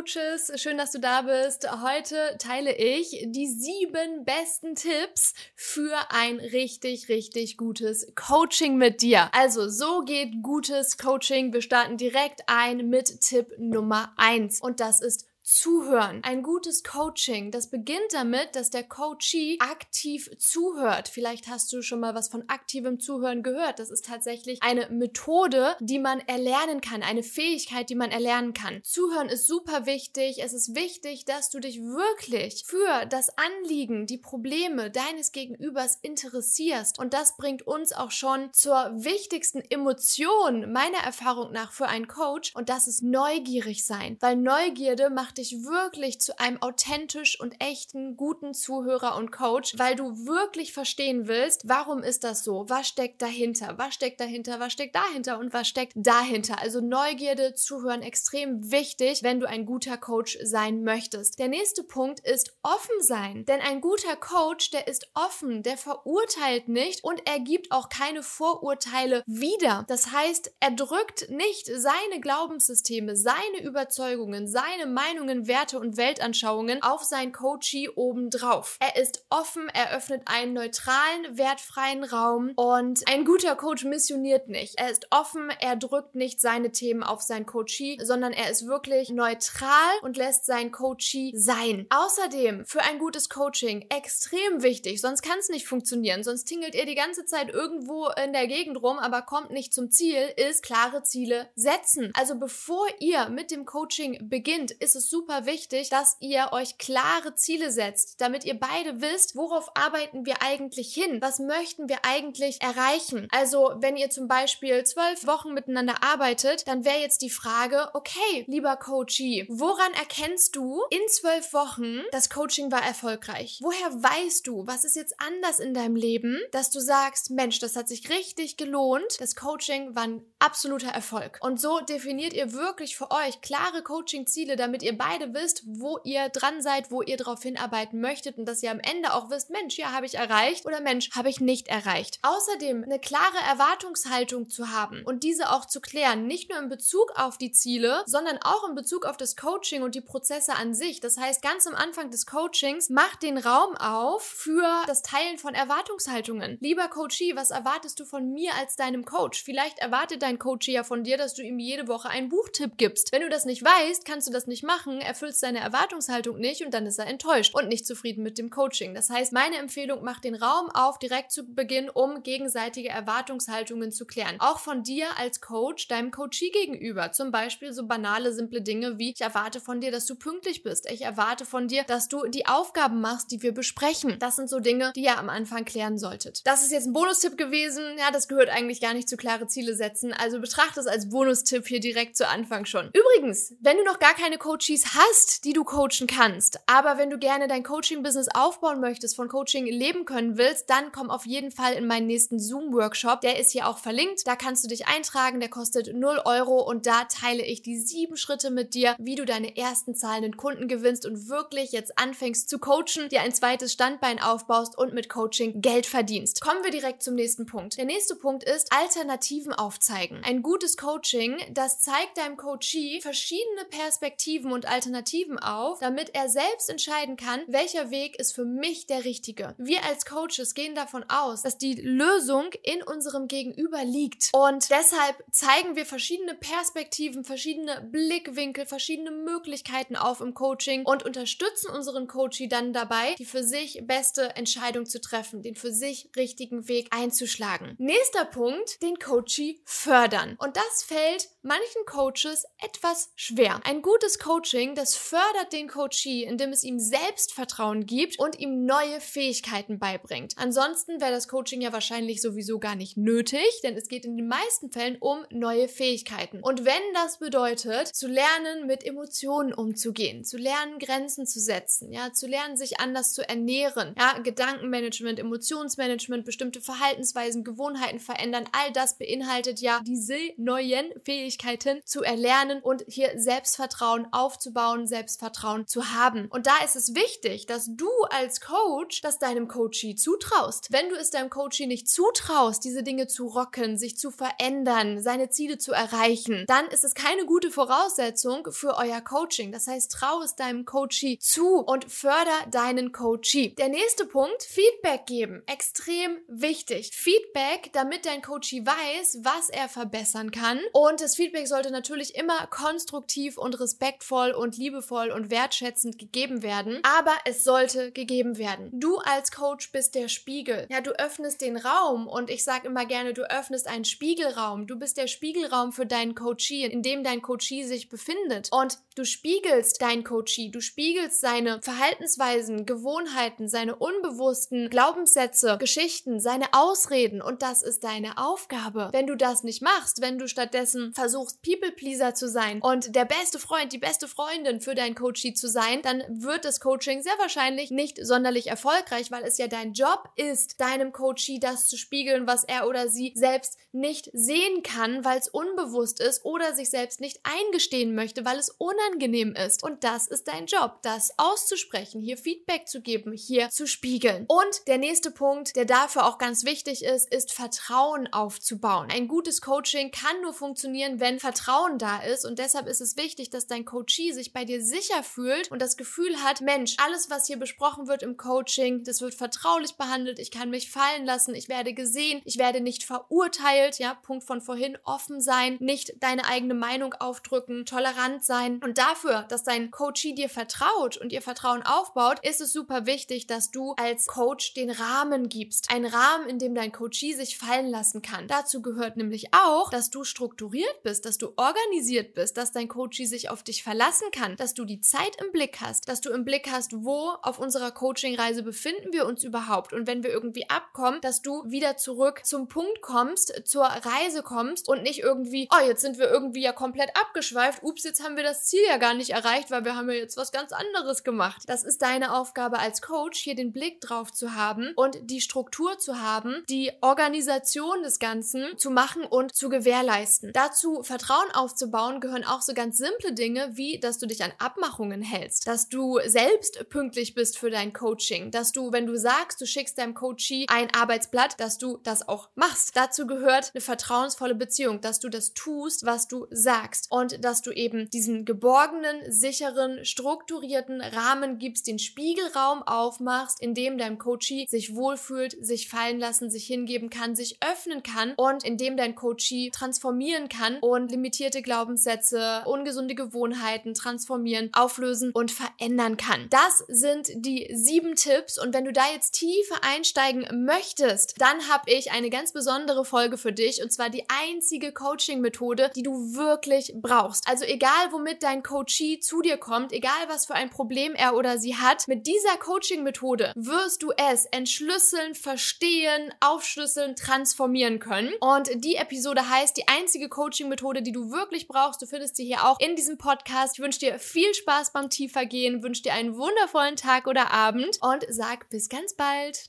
Coaches, schön, dass du da bist. Heute teile ich die sieben besten Tipps für ein richtig, richtig gutes Coaching mit dir. Also, so geht gutes Coaching. Wir starten direkt ein mit Tipp Nummer eins und das ist Zuhören. Ein gutes Coaching, das beginnt damit, dass der Coachee aktiv zuhört. Vielleicht hast du schon mal was von aktivem Zuhören gehört. Das ist tatsächlich eine Methode, die man erlernen kann, eine Fähigkeit, die man erlernen kann. Zuhören ist super wichtig. Es ist wichtig, dass du dich wirklich für das Anliegen, die Probleme deines Gegenübers interessierst. Und das bringt uns auch schon zur wichtigsten Emotion meiner Erfahrung nach für einen Coach. Und das ist neugierig sein, weil Neugierde macht dich wirklich zu einem authentisch und echten, guten Zuhörer und Coach, weil du wirklich verstehen willst, warum ist das so? Was steckt dahinter? Was steckt dahinter? Was steckt dahinter? Und was steckt dahinter? Also Neugierde, Zuhören extrem wichtig, wenn du ein guter Coach sein möchtest. Der nächste Punkt ist offen sein. Denn ein guter Coach, der ist offen, der verurteilt nicht und er gibt auch keine Vorurteile wieder. Das heißt, er drückt nicht seine Glaubenssysteme, seine Überzeugungen, seine Meinungen Meinungen, Werte und Weltanschauungen auf sein Coachee obendrauf. Er ist offen, er öffnet einen neutralen, wertfreien Raum und ein guter Coach missioniert nicht. Er ist offen, er drückt nicht seine Themen auf sein Coachee, sondern er ist wirklich neutral und lässt sein Coachee sein. Außerdem für ein gutes Coaching extrem wichtig, sonst kann es nicht funktionieren, sonst tingelt ihr die ganze Zeit irgendwo in der Gegend rum, aber kommt nicht zum Ziel, ist klare Ziele setzen. Also bevor ihr mit dem Coaching beginnt, ist es super wichtig, dass ihr euch klare Ziele setzt, damit ihr beide wisst, worauf arbeiten wir eigentlich hin? Was möchten wir eigentlich erreichen? Also, wenn ihr zum Beispiel zwölf Wochen miteinander arbeitet, dann wäre jetzt die Frage, okay, lieber Coachie, woran erkennst du in zwölf Wochen, das Coaching war erfolgreich? Woher weißt du, was ist jetzt anders in deinem Leben, dass du sagst, Mensch, das hat sich richtig gelohnt, das Coaching war ein absoluter Erfolg. Und so definiert ihr wirklich für euch klare Coaching-Ziele, damit ihr beide wisst, wo ihr dran seid, wo ihr darauf hinarbeiten möchtet und dass ihr am Ende auch wisst, Mensch, ja, habe ich erreicht oder Mensch, habe ich nicht erreicht. Außerdem eine klare Erwartungshaltung zu haben und diese auch zu klären, nicht nur in Bezug auf die Ziele, sondern auch in Bezug auf das Coaching und die Prozesse an sich. Das heißt, ganz am Anfang des Coachings macht den Raum auf für das Teilen von Erwartungshaltungen. Lieber Coachie, was erwartest du von mir als deinem Coach? Vielleicht erwartet dein Coachie ja von dir, dass du ihm jede Woche einen Buchtipp gibst. Wenn du das nicht weißt, kannst du das nicht machen machen, erfüllst seine Erwartungshaltung nicht und dann ist er enttäuscht und nicht zufrieden mit dem Coaching. Das heißt, meine Empfehlung, macht den Raum auf direkt zu Beginn, um gegenseitige Erwartungshaltungen zu klären. Auch von dir als Coach, deinem Coachee gegenüber. Zum Beispiel so banale, simple Dinge wie, ich erwarte von dir, dass du pünktlich bist. Ich erwarte von dir, dass du die Aufgaben machst, die wir besprechen. Das sind so Dinge, die ihr am Anfang klären solltet. Das ist jetzt ein Bonustipp gewesen. Ja, das gehört eigentlich gar nicht zu klare Ziele setzen. Also betrachte es als Bonustipp hier direkt zu Anfang schon. Übrigens, wenn du noch gar keine Coaches Coaches hast, die du coachen kannst, aber wenn du gerne dein Coaching-Business aufbauen möchtest, von Coaching leben können willst, dann komm auf jeden Fall in meinen nächsten Zoom-Workshop. Der ist hier auch verlinkt. Da kannst du dich eintragen. Der kostet 0 Euro und da teile ich die sieben Schritte mit dir, wie du deine ersten zahlenden Kunden gewinnst und wirklich jetzt anfängst zu coachen, dir ein zweites Standbein aufbaust und mit Coaching Geld verdienst. Kommen wir direkt zum nächsten Punkt. Der nächste Punkt ist Alternativen aufzeigen. Ein gutes Coaching, das zeigt deinem Coachee verschiedene Perspektiven und Alternativen auf, damit er selbst entscheiden kann, welcher Weg ist für mich der richtige. Wir als Coaches gehen davon aus, dass die Lösung in unserem Gegenüber liegt. Und deshalb zeigen wir verschiedene Perspektiven, verschiedene Blickwinkel, verschiedene Möglichkeiten auf im Coaching und unterstützen unseren Coachie dann dabei, die für sich beste Entscheidung zu treffen, den für sich richtigen Weg einzuschlagen. Nächster Punkt, den Coachie fördern. Und das fällt manchen Coaches etwas schwer. Ein gutes Coaching Coaching, das fördert den Coachee, indem es ihm Selbstvertrauen gibt und ihm neue Fähigkeiten beibringt. Ansonsten wäre das Coaching ja wahrscheinlich sowieso gar nicht nötig, denn es geht in den meisten Fällen um neue Fähigkeiten. Und wenn das bedeutet, zu lernen, mit Emotionen umzugehen, zu lernen, Grenzen zu setzen, ja, zu lernen, sich anders zu ernähren, ja, Gedankenmanagement, Emotionsmanagement, bestimmte Verhaltensweisen, Gewohnheiten verändern, all das beinhaltet ja diese neuen Fähigkeiten zu erlernen und hier Selbstvertrauen aufzubauen aufzubauen, Selbstvertrauen zu haben. Und da ist es wichtig, dass du als Coach das deinem Coachee zutraust. Wenn du es deinem Coachee nicht zutraust, diese Dinge zu rocken, sich zu verändern, seine Ziele zu erreichen, dann ist es keine gute Voraussetzung für euer Coaching. Das heißt, trau es deinem Coachee zu und förder deinen Coachee. Der nächste Punkt, Feedback geben. Extrem wichtig. Feedback, damit dein Coachee weiß, was er verbessern kann. Und das Feedback sollte natürlich immer konstruktiv und respektvoll und liebevoll und wertschätzend gegeben werden. Aber es sollte gegeben werden. Du als Coach bist der Spiegel. Ja, du öffnest den Raum und ich sage immer gerne, du öffnest einen Spiegelraum. Du bist der Spiegelraum für deinen Coachee, in dem dein Coachee sich befindet. Und du spiegelst dein Coachee, du spiegelst seine Verhaltensweisen, Gewohnheiten, seine unbewussten Glaubenssätze, Geschichten, seine Ausreden und das ist deine Aufgabe. Wenn du das nicht machst, wenn du stattdessen versuchst, People-Pleaser zu sein und der beste Freund, die beste Freundin für dein Coachee zu sein, dann wird das Coaching sehr wahrscheinlich nicht sonderlich erfolgreich, weil es ja dein Job ist, deinem Coachee das zu spiegeln, was er oder sie selbst nicht sehen kann, weil es unbewusst ist oder sich selbst nicht eingestehen möchte, weil es unangenehm ist. Und das ist dein Job, das auszusprechen, hier Feedback zu geben, hier zu spiegeln. Und der nächste Punkt, der dafür auch ganz wichtig ist, ist Vertrauen aufzubauen. Ein gutes Coaching kann nur funktionieren, wenn Vertrauen da ist. Und deshalb ist es wichtig, dass dein Sich bei dir sicher fühlt und das Gefühl hat, Mensch, alles, was hier besprochen wird im Coaching, das wird vertraulich behandelt, ich kann mich fallen lassen, ich werde gesehen, ich werde nicht verurteilt, ja, Punkt von vorhin, offen sein, nicht deine eigene Meinung aufdrücken, tolerant sein. Und dafür, dass dein Coachee dir vertraut und ihr Vertrauen aufbaut, ist es super wichtig, dass du als Coach den Rahmen gibst. Ein Rahmen, in dem dein Coachee sich fallen lassen kann. Dazu gehört nämlich auch, dass du strukturiert bist, dass du organisiert bist, dass dein Coachee sich auf dich verlassen kann, dass du die Zeit im Blick hast, dass du im Blick hast, wo auf unserer Coaching-Reise befinden wir uns überhaupt und wenn wir irgendwie abkommen, dass du wieder zurück zum Punkt kommst, zur Reise kommst und nicht irgendwie, oh, jetzt sind wir irgendwie ja komplett abgeschweift, ups, jetzt haben wir das Ziel ja gar nicht erreicht, weil wir haben ja jetzt was ganz anderes gemacht. Das ist deine Aufgabe als Coach, hier den Blick drauf zu haben und die Struktur zu haben, die Organisation des Ganzen zu machen und zu gewährleisten. Dazu Vertrauen aufzubauen gehören auch so ganz simple Dinge, wie dass du dich an Abmachungen hältst, dass du selbst pünktlich bist für dein Coaching, dass du, wenn du sagst, du schickst deinem Coachee ein Arbeitsblatt, dass du das auch machst. Dazu gehört eine vertrauensvolle Beziehung, dass du das tust, was du sagst und dass du eben diesen geborgenen, sicheren, strukturierten Rahmen gibst, den Spiegelraum aufmachst, in dem dein Coachee sich wohlfühlt, sich fallen lassen, sich hingeben kann, sich öffnen kann und in dem dein Coachee transformieren kann und limitierte Glaubenssätze, ungesunde Gewohnheiten transformieren, auflösen und verändern kann. Das sind die sieben Tipps und wenn du da jetzt tiefer einsteigen möchtest, dann habe ich eine ganz besondere Folge für dich und zwar die einzige Coaching-Methode, die du wirklich brauchst. Also egal, womit dein Coachee zu dir kommt, egal was für ein Problem er oder sie hat, mit dieser Coaching-Methode wirst du es entschlüsseln, verstehen, aufschlüsseln, transformieren können. Und die Episode heißt die einzige Coaching-Methode, die du wirklich brauchst. Du findest sie hier auch in diesem Podcast. Ich wünsche dir viel Spaß beim Tiefergehen, wünsche dir einen wundervollen Tag oder Abend und sag bis ganz bald.